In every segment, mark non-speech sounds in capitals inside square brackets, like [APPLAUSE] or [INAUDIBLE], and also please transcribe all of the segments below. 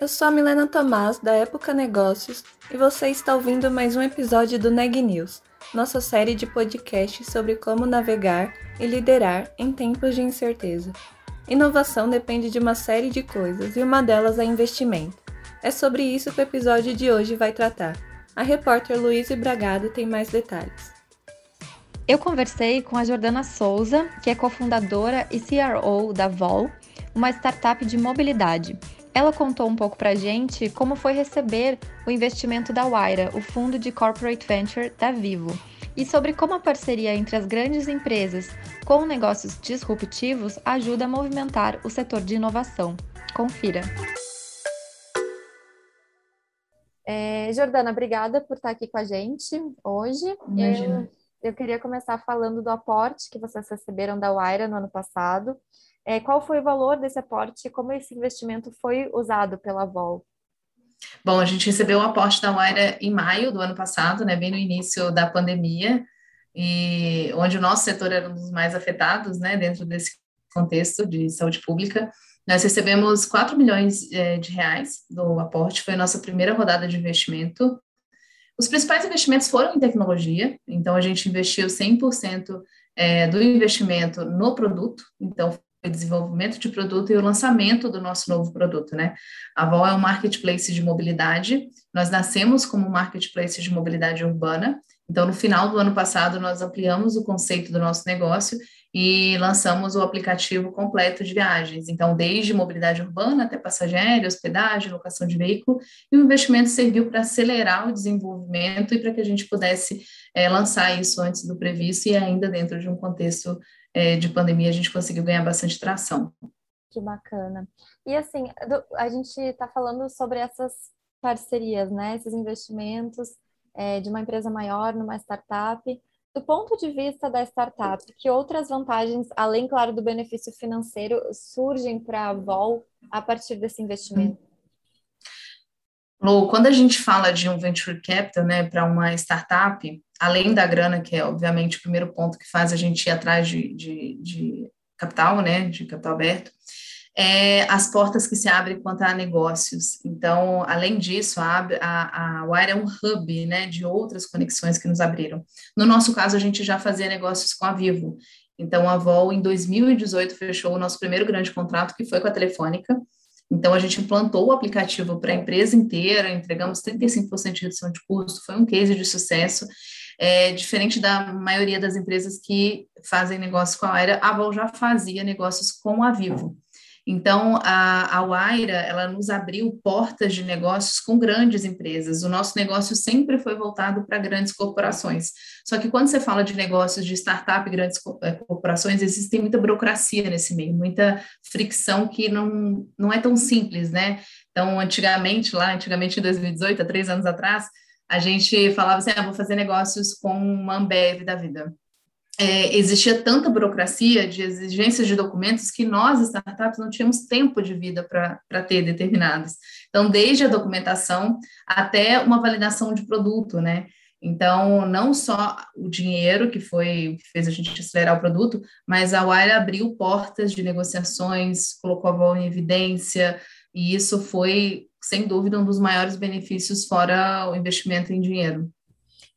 eu sou a Milena Tomás da Época Negócios e você está ouvindo mais um episódio do Neg News, nossa série de podcasts sobre como navegar e liderar em tempos de incerteza. Inovação depende de uma série de coisas e uma delas é investimento. É sobre isso que o episódio de hoje vai tratar. A repórter Luísa Bragado tem mais detalhes. Eu conversei com a Jordana Souza, que é cofundadora e CRO da Vol, uma startup de mobilidade. Ela contou um pouco pra gente como foi receber o investimento da Waira, o fundo de corporate venture da Vivo e sobre como a parceria entre as grandes empresas com negócios disruptivos ajuda a movimentar o setor de inovação. Confira. É, Jordana, obrigada por estar aqui com a gente hoje. Imagina. Eu, eu queria começar falando do aporte que vocês receberam da Waira no ano passado. É, qual foi o valor desse aporte e como esse investimento foi usado pela Vol? Bom, a gente recebeu o aporte da Waira em maio do ano passado, né, bem no início da pandemia, e onde o nosso setor era um dos mais afetados, né, dentro desse contexto de saúde pública. Nós recebemos 4 milhões é, de reais do aporte, foi a nossa primeira rodada de investimento. Os principais investimentos foram em tecnologia, então a gente investiu 100% é, do investimento no produto, então desenvolvimento de produto e o lançamento do nosso novo produto, né? A Vol é um marketplace de mobilidade. Nós nascemos como um marketplace de mobilidade urbana. Então, no final do ano passado, nós ampliamos o conceito do nosso negócio e lançamos o aplicativo completo de viagens. Então, desde mobilidade urbana até passageiro, hospedagem, locação de veículo, e o investimento serviu para acelerar o desenvolvimento e para que a gente pudesse é, lançar isso antes do previsto e ainda dentro de um contexto é, de pandemia, a gente conseguiu ganhar bastante tração. Que bacana. E assim, a gente está falando sobre essas parcerias, né? Esses investimentos é, de uma empresa maior numa startup. Do ponto de vista da startup, que outras vantagens, além, claro, do benefício financeiro, surgem para a Vol a partir desse investimento? Lu, quando a gente fala de um venture capital, né, para uma startup, além da grana, que é obviamente o primeiro ponto que faz a gente ir atrás de, de, de capital, né, de capital aberto, é as portas que se abrem quanto a negócios. Então, além disso, a, a, a Wire é um hub, né, de outras conexões que nos abriram. No nosso caso, a gente já fazia negócios com a Vivo. Então, a Vol, em 2018, fechou o nosso primeiro grande contrato, que foi com a Telefônica, então, a gente implantou o aplicativo para a empresa inteira, entregamos 35% de redução de custo, foi um case de sucesso. É, diferente da maioria das empresas que fazem negócio com a Aira, a Val já fazia negócios com a Vivo. Então, a, a Waira, ela nos abriu portas de negócios com grandes empresas. O nosso negócio sempre foi voltado para grandes corporações. Só que quando você fala de negócios de startup, grandes eh, corporações, existe muita burocracia nesse meio, muita fricção que não, não é tão simples, né? Então, antigamente, lá, antigamente em 2018, há três anos atrás, a gente falava assim, ah, vou fazer negócios com uma Ambev da vida é, existia tanta burocracia de exigências de documentos que nós, startups, não tínhamos tempo de vida para ter determinados. Então, desde a documentação até uma validação de produto, né? Então, não só o dinheiro, que foi que fez a gente acelerar o produto, mas a Wire abriu portas de negociações, colocou a Vol em evidência, e isso foi, sem dúvida, um dos maiores benefícios, fora o investimento em dinheiro.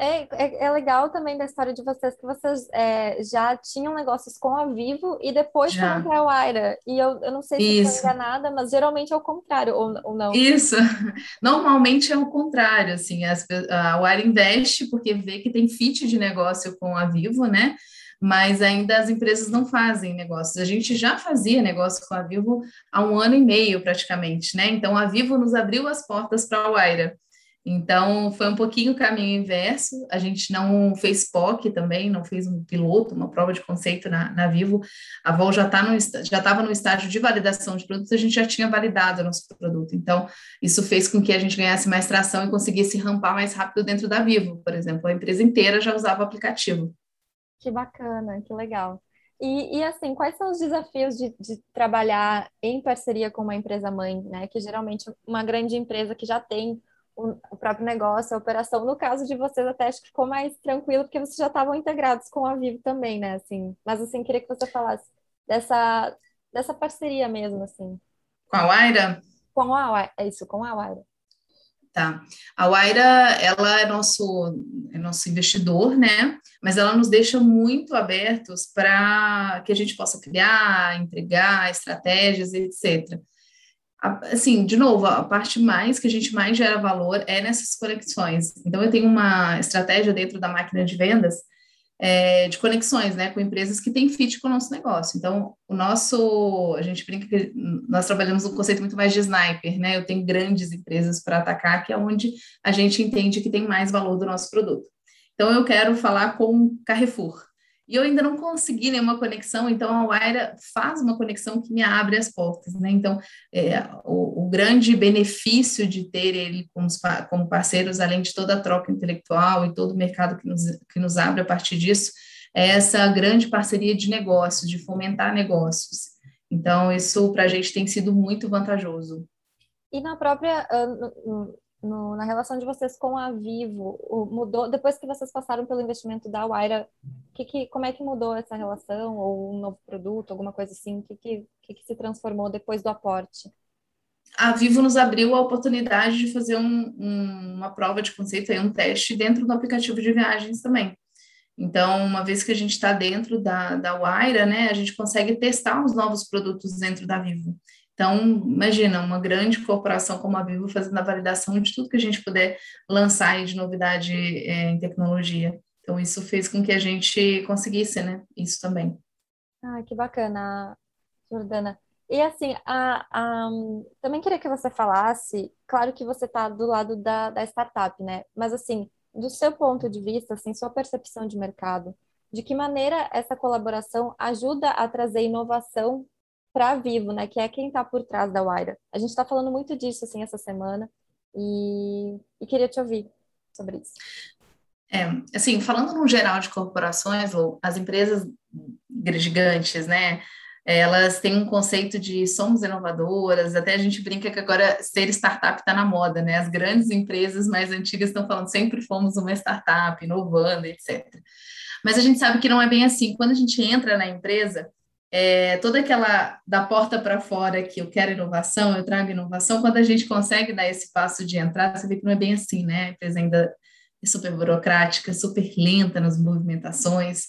É, é, é, legal também da história de vocês que vocês é, já tinham negócios com a Vivo e depois já. foram para a Waira. E eu, eu não sei se estou enganada, mas geralmente é o contrário, ou, ou não? Isso. [LAUGHS] Normalmente é o contrário, assim, as, a Waira investe porque vê que tem fit de negócio com a Vivo, né? Mas ainda as empresas não fazem negócios. A gente já fazia negócio com a Vivo há um ano e meio, praticamente, né? Então a Vivo nos abriu as portas para a Waira. Então, foi um pouquinho o caminho inverso. A gente não fez POC também, não fez um piloto, uma prova de conceito na, na Vivo. A Vol já tá estava no estágio de validação de produtos, a gente já tinha validado o nosso produto. Então, isso fez com que a gente ganhasse mais tração e conseguisse rampar mais rápido dentro da Vivo, por exemplo. A empresa inteira já usava o aplicativo. Que bacana, que legal. E, e, assim, quais são os desafios de, de, trabalhar em parceria com uma empresa mãe, né? Que geralmente uma grande empresa que já tem o, o, próprio negócio, a operação. No caso de vocês, até acho que ficou mais tranquilo, porque vocês já estavam integrados com a Vivo também, né? Assim, mas assim, queria que você falasse dessa, dessa parceria mesmo, assim. Com a Waira? Com a Waira, é isso, com a Waira. Tá. A Waira, ela é nosso, é nosso investidor, né? Mas ela nos deixa muito abertos para que a gente possa criar, entregar estratégias, etc. Assim, de novo, a parte mais que a gente mais gera valor é nessas conexões. Então, eu tenho uma estratégia dentro da máquina de vendas é, de conexões, né, com empresas que têm fit com o nosso negócio. Então, o nosso, a gente brinca que nós trabalhamos um conceito muito mais de sniper, né? Eu tenho grandes empresas para atacar, que é onde a gente entende que tem mais valor do nosso produto. Então, eu quero falar com Carrefour. E eu ainda não consegui nenhuma conexão, então a Waira faz uma conexão que me abre as portas, né? Então, é, o, o, grande benefício de ter ele como, como parceiros, além de toda a troca intelectual e todo o mercado que nos, que nos abre a partir disso, é essa grande parceria de negócios, de fomentar negócios. Então, isso para a gente tem sido muito vantajoso. E na própria, uh, no, na relação de vocês com a Vivo, mudou depois que vocês passaram pelo investimento da Waira, que, que, como é que mudou essa relação ou um novo produto, alguma coisa assim? O que, que, que, se transformou depois do aporte? A Vivo nos abriu a oportunidade de fazer um, um, uma prova de conceito, um teste dentro do aplicativo de viagens também. Então, uma vez que a gente está dentro da, da Waira, né, a gente consegue testar os novos produtos dentro da Vivo. Então, imagina, uma grande corporação como a Vivo fazendo a validação de tudo que a gente puder lançar aí de novidade é, em tecnologia. Então, isso fez com que a gente conseguisse, né? Isso também. Ah, que bacana, Jordana. E assim, a, a, também queria que você falasse, claro que você está do lado da, da startup, né? Mas assim, do seu ponto de vista, assim, sua percepção de mercado, de que maneira essa colaboração ajuda a trazer inovação para Vivo, né, que é quem está por trás da Waira. A gente está falando muito disso assim essa semana e, e queria te ouvir sobre isso. É, assim, falando no geral de corporações, as empresas gigantes, né, elas têm um conceito de somos inovadoras, até a gente brinca que agora ser startup está na moda, né? As grandes empresas mais antigas estão falando sempre fomos uma startup, inovando, etc. Mas a gente sabe que não é bem assim. Quando a gente entra na empresa, é, toda aquela da porta para fora que eu quero inovação, eu trago inovação, quando a gente consegue dar esse passo de entrar, você vê que não é bem assim, né? A empresa ainda é super burocrática, super lenta nas movimentações.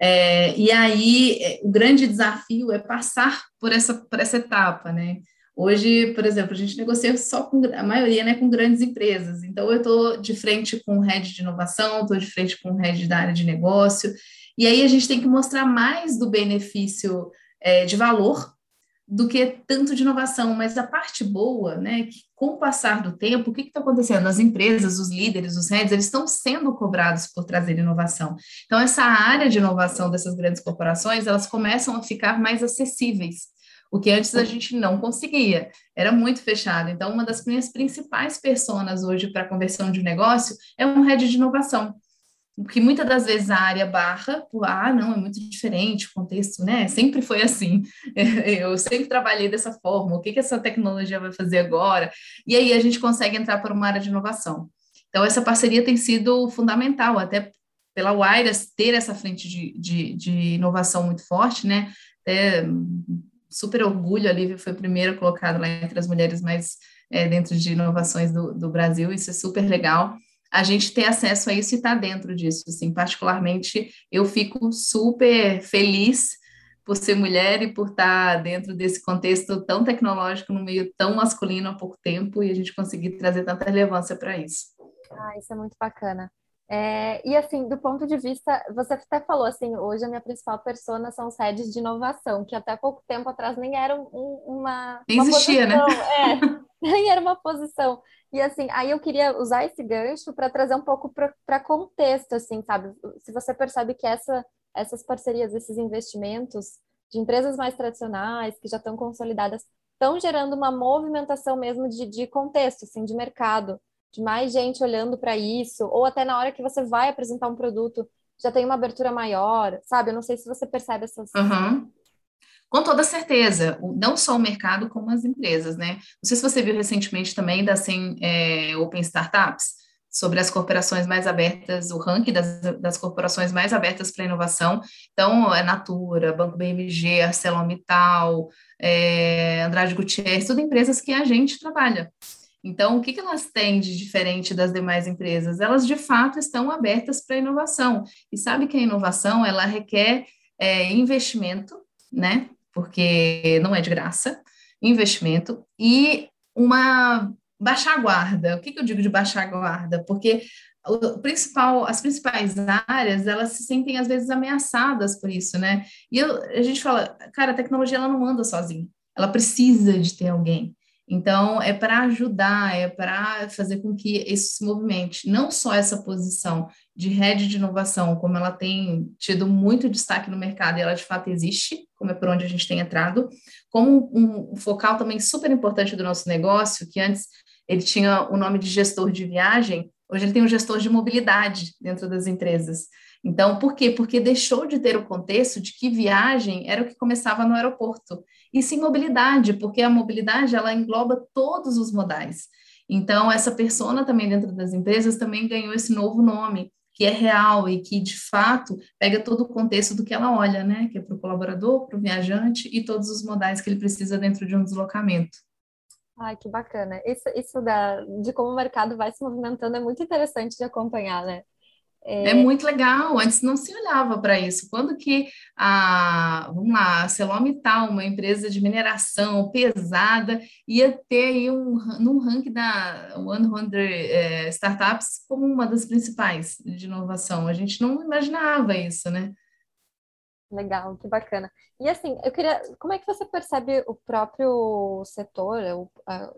É, e aí, é, o grande desafio é passar por essa, por essa etapa, né? Hoje, por exemplo, a gente negocia só com a maioria, né, com grandes empresas. Então, eu estou de frente com o head de inovação, estou de frente com o head da área de negócio, e aí a gente tem que mostrar mais do benefício é, de valor do que tanto de inovação, mas a parte boa, né, que com o passar do tempo, o que está acontecendo? As empresas, os líderes, os heads, eles estão sendo cobrados por trazer inovação. Então, essa área de inovação dessas grandes corporações, elas começam a ficar mais acessíveis, o que antes a gente não conseguia, era muito fechado. Então, uma das minhas principais personas hoje para conversão de negócio é um head de inovação porque muitas das vezes a área barra, ah, não, é muito diferente o contexto, né? Sempre foi assim. [LAUGHS] Eu sempre trabalhei dessa forma. O que, que essa tecnologia vai fazer agora? E aí a gente consegue entrar para uma área de inovação. Então, essa parceria tem sido fundamental, até pela Wires ter essa frente de, de, de inovação muito forte, né? Super orgulho, a Lívia foi a primeira colocada lá entre as mulheres mais é, dentro de inovações do, do Brasil, isso é super legal a gente ter acesso a isso e estar tá dentro disso. Assim, particularmente, eu fico super feliz por ser mulher e por estar tá dentro desse contexto tão tecnológico, no meio tão masculino há pouco tempo, e a gente conseguir trazer tanta relevância para isso. Ah, isso é muito bacana. É, e assim, do ponto de vista, você até falou assim, hoje a minha principal persona são sedes de inovação, que até pouco tempo atrás nem eram um, uma. Nem existia, né? posição, né? [LAUGHS] É, nem era uma posição. E assim, aí eu queria usar esse gancho para trazer um pouco para contexto, assim, sabe? Se você percebe que essa, essas parcerias, esses investimentos de empresas mais tradicionais, que já estão consolidadas, estão gerando uma movimentação mesmo de, de contexto, assim, de mercado, mais gente olhando para isso, ou até na hora que você vai apresentar um produto, já tem uma abertura maior, sabe? Eu não sei se você percebe essas. Uhum. Com toda certeza, não só o mercado, como as empresas, né? Não sei se você viu recentemente também da 100 é, Open Startups, sobre as corporações mais abertas, o ranking das, das corporações mais abertas para inovação. Então, é Natura, Banco BMG, ArcelorMittal, é, Andrade Gutierrez, tudo empresas que a gente trabalha. Então, o que, que elas têm de diferente das demais empresas? Elas, de fato, estão abertas para inovação. E sabe que a inovação, ela requer é, investimento, né? Porque não é de graça, investimento e uma baixar a guarda. O que, que eu digo de baixar a guarda? Porque o principal, as principais áreas, elas se sentem às vezes ameaçadas por isso, né? E eu, a gente fala, cara, a tecnologia ela não anda sozinha, ela precisa de ter alguém. Então, é para ajudar, é para fazer com que isso se movimente. Não só essa posição de rede de inovação, como ela tem tido muito destaque no mercado e ela de fato existe, como é por onde a gente tem entrado, como um, focal também super importante do nosso negócio, que antes ele tinha o nome de gestor de viagem, hoje ele tem um gestor de mobilidade dentro das empresas. Então, por quê? Porque deixou de ter o contexto de que viagem era o que começava no aeroporto, e sim mobilidade, porque a mobilidade ela engloba todos os modais. Então, essa persona também dentro das empresas também ganhou esse novo nome, que é real e que, de fato, pega todo o contexto do que ela olha, né? Que é para o colaborador, para o viajante e todos os modais que ele precisa dentro de um deslocamento. Ai, que bacana. Isso, isso da, de como o mercado vai se movimentando é muito interessante de acompanhar, né? É... é muito legal. Antes não se olhava para isso. Quando que a, vamos lá, a Celomital, uma empresa de mineração pesada, ia ter aí um, num ranking da 100 é, Startups como uma das principais de inovação. A gente não imaginava isso, né? Legal, que bacana. E assim, eu queria, como é que você percebe o próprio setor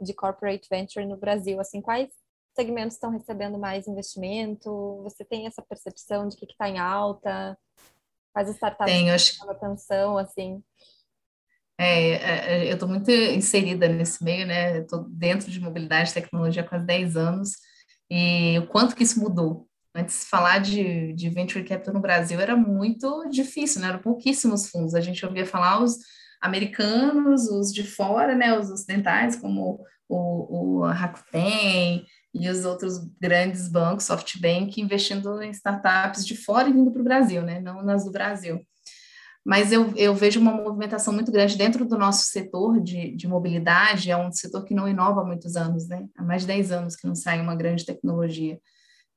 de corporate venture no Brasil? Assim, quais segmentos estão recebendo mais investimento? Você tem essa percepção de que está em alta? Quais startups Tenho, acho... atenção, assim? É, é, é eu estou muito inserida nesse meio, né? Estou dentro de mobilidade e tecnologia há quase 10 anos e o quanto que isso mudou Antes, falar de, de venture capital no Brasil era muito difícil, né? Eram pouquíssimos fundos. A gente ouvia falar os americanos, os de fora, né? Os ocidentais, como o, o Rakuten e os outros grandes bancos, SoftBank, investindo em startups de fora e vindo para o Brasil, né? Não nas do Brasil. Mas eu, eu vejo uma movimentação muito grande dentro do nosso setor de, de mobilidade, é um setor que não inova há muitos anos, né? Há mais de 10 anos que não sai uma grande tecnologia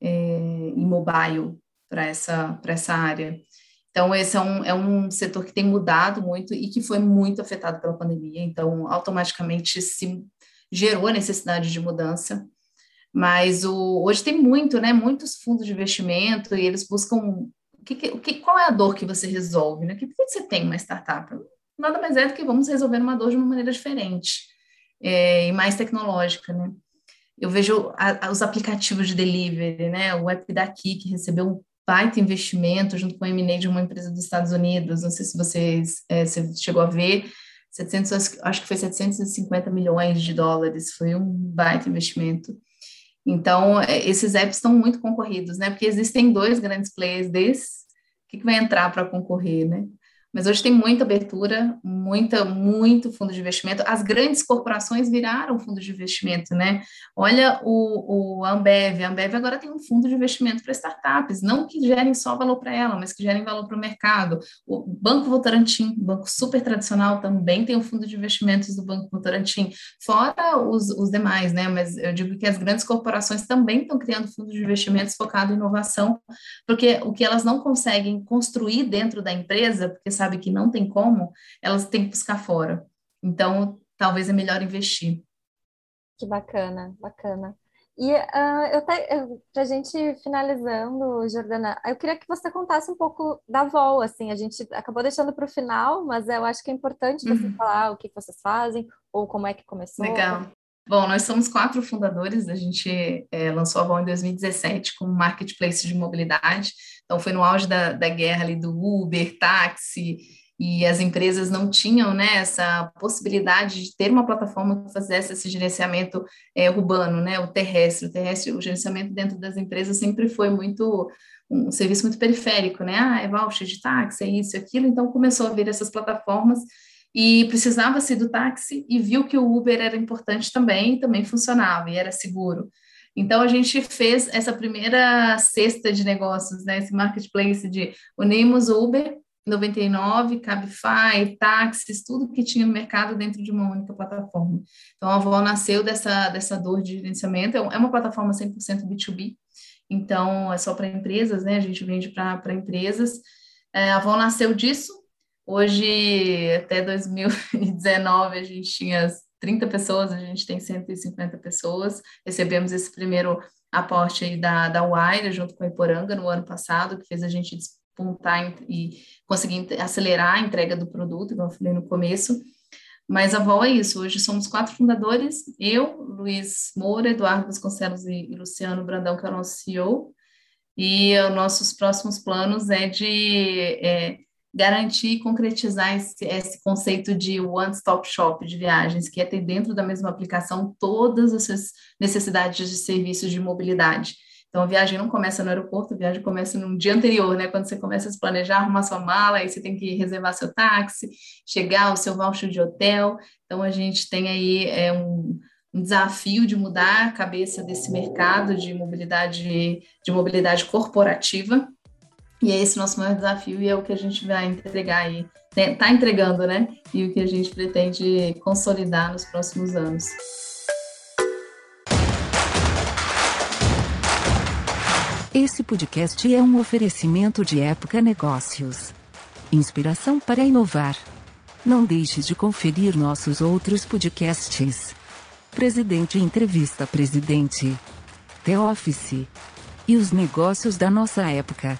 é, em mobile para essa, essa área. Então, esse é um, é um setor que tem mudado muito e que foi muito afetado pela pandemia. Então, automaticamente se gerou a necessidade de mudança. Mas o, hoje tem muito, né? Muitos fundos de investimento e eles buscam o que, o que, qual é a dor que você resolve, né? Por que você tem uma startup? Nada mais é do que vamos resolver uma dor de uma maneira diferente é, e mais tecnológica, né? eu vejo a, os aplicativos de delivery, né? O app daqui, que recebeu um baita investimento junto com a M&A de uma empresa dos Estados Unidos, não sei se vocês é, você chegou a ver, 700, acho que foi 750 milhões de dólares, foi um baita investimento. Então, é, esses apps estão muito concorridos, né? Porque existem dois grandes players desses, o que, que vai entrar para concorrer, né? Mas hoje tem muita abertura, muita, muito fundo de investimento. As grandes corporações viraram fundo de investimento, né? Olha o, o Ambev. A Ambev agora tem um fundo de investimento para startups, não que gerem só valor para ela, mas que gerem valor para o mercado. O Banco Votorantim, banco super tradicional, também tem um fundo de investimentos do Banco Votorantim, fora os, os demais, né? Mas eu digo que as grandes corporações também estão criando fundos de investimentos focado em inovação, porque o que elas não conseguem construir dentro da empresa, porque sabe sabe que não tem como, elas têm que buscar fora. Então, talvez é melhor investir. Que bacana, bacana. E uh, eu para a gente finalizando, Jordana, eu queria que você contasse um pouco da Vol, assim, a gente acabou deixando para o final, mas eu acho que é importante você uhum. falar o que vocês fazem ou como é que começou. Legal. Bom, nós somos quatro fundadores, a gente é, lançou a Vol em 2017 como marketplace de mobilidade, então foi no auge da, da guerra ali do Uber, táxi, e as empresas não tinham né, essa possibilidade de ter uma plataforma que fizesse esse gerenciamento é, urbano, né, o terrestre. O terrestre, o gerenciamento dentro das empresas sempre foi muito um serviço muito periférico, né? Ah, é voucher de táxi, é isso, é aquilo. Então começou a vir essas plataformas e precisava-se do táxi e viu que o Uber era importante também, também funcionava e era seguro. Então a gente fez essa primeira cesta de negócios, né? Esse marketplace de unimos Uber 99, Cabify, táxis, tudo que tinha no mercado dentro de uma única plataforma. Então, a Avó nasceu dessa, dessa dor de gerenciamento, é uma plataforma 100% B2B, então é só para empresas, né? A gente vende para empresas. É, a Avó nasceu disso. Hoje, até 2019, a gente tinha 30 pessoas, a gente tem 150 pessoas. Recebemos esse primeiro aporte aí da, da Wire, junto com a Iporanga, no ano passado, que fez a gente despontar e conseguir acelerar a entrega do produto, como eu falei no começo. Mas a VOL é isso, hoje somos quatro fundadores, eu, Luiz Moura, Eduardo Vasconcelos e, e Luciano Brandão, que é o nosso CEO, e os nossos próximos planos é de é, garantir e concretizar esse, esse, conceito de one-stop shop de viagens, que é ter dentro da mesma aplicação todas essas necessidades de serviços de mobilidade. Então, a viagem não começa no aeroporto, a viagem começa no dia anterior, né? Quando você começa a se planejar, arrumar sua mala, aí você tem que reservar seu táxi, chegar o seu voucher de hotel. Então, a gente tem aí é, um, um desafio de mudar a cabeça desse mercado de mobilidade, de mobilidade corporativa. E é esse nosso maior desafio e é o que a gente vai entregar aí, está entregando, né? E o que a gente pretende consolidar nos próximos anos. Esse podcast é um oferecimento de Época Negócios. Inspiração para inovar. Não deixe de conferir nossos outros podcasts. Presidente Entrevista Presidente. The Office. E os negócios da nossa época.